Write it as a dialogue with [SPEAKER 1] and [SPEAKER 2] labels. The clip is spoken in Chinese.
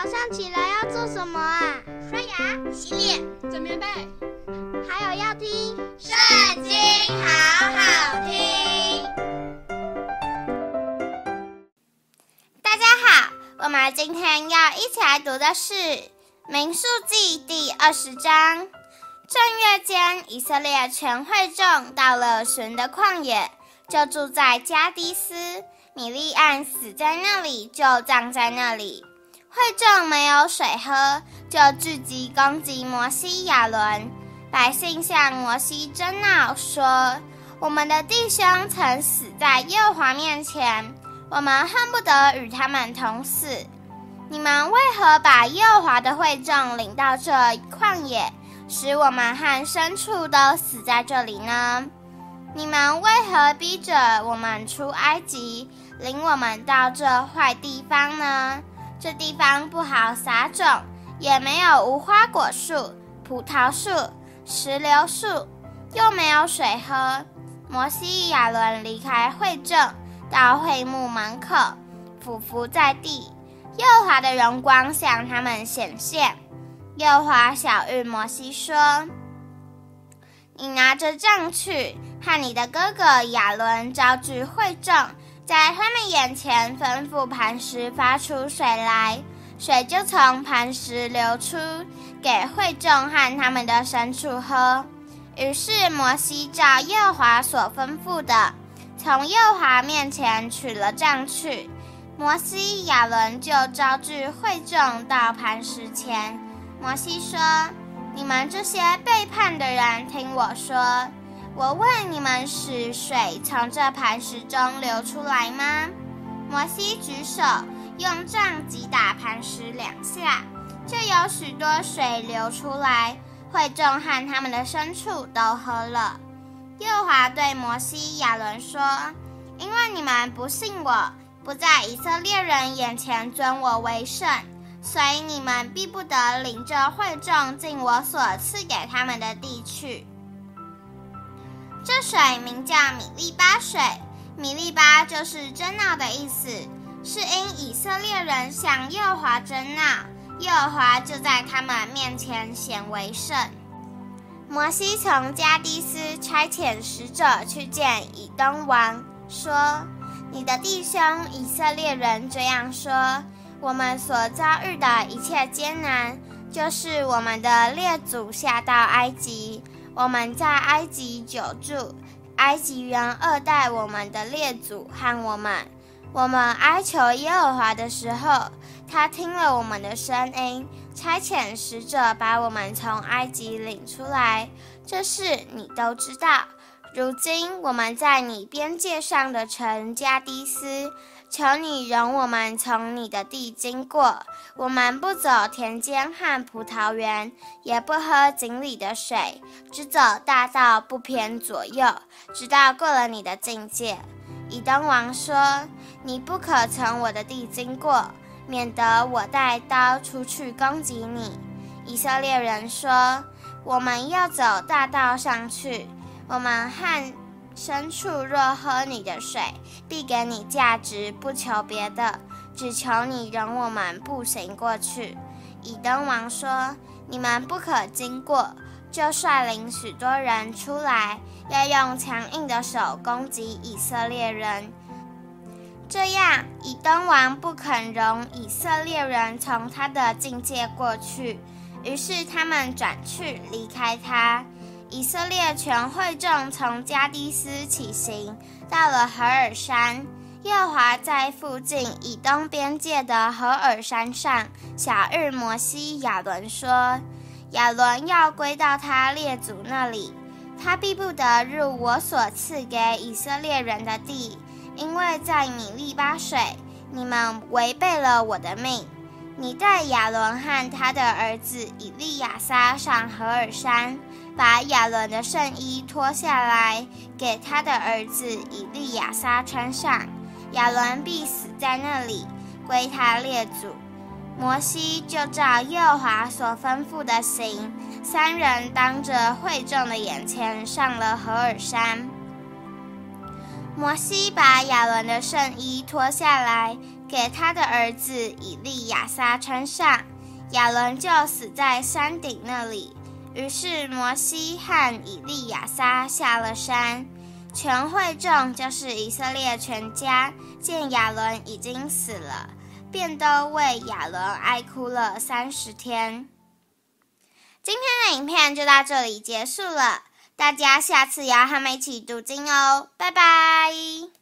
[SPEAKER 1] 早上起来要做什么啊？
[SPEAKER 2] 刷牙、洗脸、
[SPEAKER 3] 整棉被，
[SPEAKER 1] 还有要听《
[SPEAKER 2] 圣经》，好好听。
[SPEAKER 4] 大家好，我们今天要一起来读的是《民数记》第二十章。正月间，以色列全会众到了神的旷野，就住在加低斯。米利暗死在那里，就葬在那里。会众没有水喝，就聚集攻击摩西、亚伦。百姓向摩西争闹，说：“我们的弟兄曾死在耶和华面前，我们恨不得与他们同死。你们为何把耶和华的会众领到这旷野，使我们和牲畜都死在这里呢？你们为何逼着我们出埃及？”领我们到这坏地方呢？这地方不好撒种，也没有无花果树、葡萄树、石榴树，又没有水喝。摩西、亚伦离开会众，到会幕门口，俯伏在地。耶和华的荣光向他们显现。耶华晓諭摩西说：“你拿着杖去，和你的哥哥亚伦招聚会众。”在他们眼前吩咐磐石发出水来，水就从磐石流出，给会众和他们的牲畜喝。于是摩西照耶和华所吩咐的，从耶和华面前取了杖去。摩西、亚伦就招聚会众到磐石前。摩西说：“你们这些背叛的人，听我说。”我问你们：使水从这磐石中流出来吗？摩西举手，用杖击打磐石两下，就有许多水流出来，会众和他们的牲畜都喝了。耶和华对摩西、亚伦说：“因为你们不信我，不在以色列人眼前尊我为圣，所以你们必不得领着会众进我所赐给他们的地去。”水名叫米利巴水，米利巴就是争闹的意思，是因以色列人向耶和华争闹，耶和华就在他们面前显为圣。摩西从加低斯差遣使者去见以东王，说：“你的弟兄以色列人这样说：我们所遭遇的一切艰难，就是我们的列祖下到埃及。”我们在埃及久住，埃及人恶待我们的列祖和我们。我们哀求耶和华的时候，他听了我们的声音，差遣使者把我们从埃及领出来。这事你都知道。如今我们在你边界上的城加迪斯。求你容我们从你的地经过，我们不走田间和葡萄园，也不喝井里的水，只走大道，不偏左右，直到过了你的境界。以东王说：“你不可从我的地经过，免得我带刀出去攻击你。”以色列人说：“我们要走大道上去，我们和。”牲畜若喝你的水，必给你价值，不求别的，只求你容我们步行过去。以登王说：“你们不可经过。”就率领许多人出来，要用强硬的手攻击以色列人。这样，以登王不肯容以色列人从他的境界过去，于是他们转去离开他。以色列全会众从加低斯起行，到了何尔山。耶和华在附近以东边界的何尔山上小日摩西、亚伦说：“亚伦要归到他列祖那里，他必不得入我所赐给以色列人的地，因为在米利巴水，你们违背了我的命。你带亚伦和他的儿子以利亚撒上何尔山。”把亚伦的圣衣脱下来，给他的儿子以利亚撒穿上，亚伦必死在那里，归他列祖。摩西就照耶和华所吩咐的行，三人当着会众的眼前上了何尔山。摩西把亚伦的圣衣脱下来，给他的儿子以利亚撒穿上，亚伦就死在山顶那里。于是摩西和以利亚撒下了山，全会众就是以色列全家，见亚伦已经死了，便都为亚伦哀哭了三十天。今天的影片就到这里结束了，大家下次也要和我们一起读经哦，拜拜。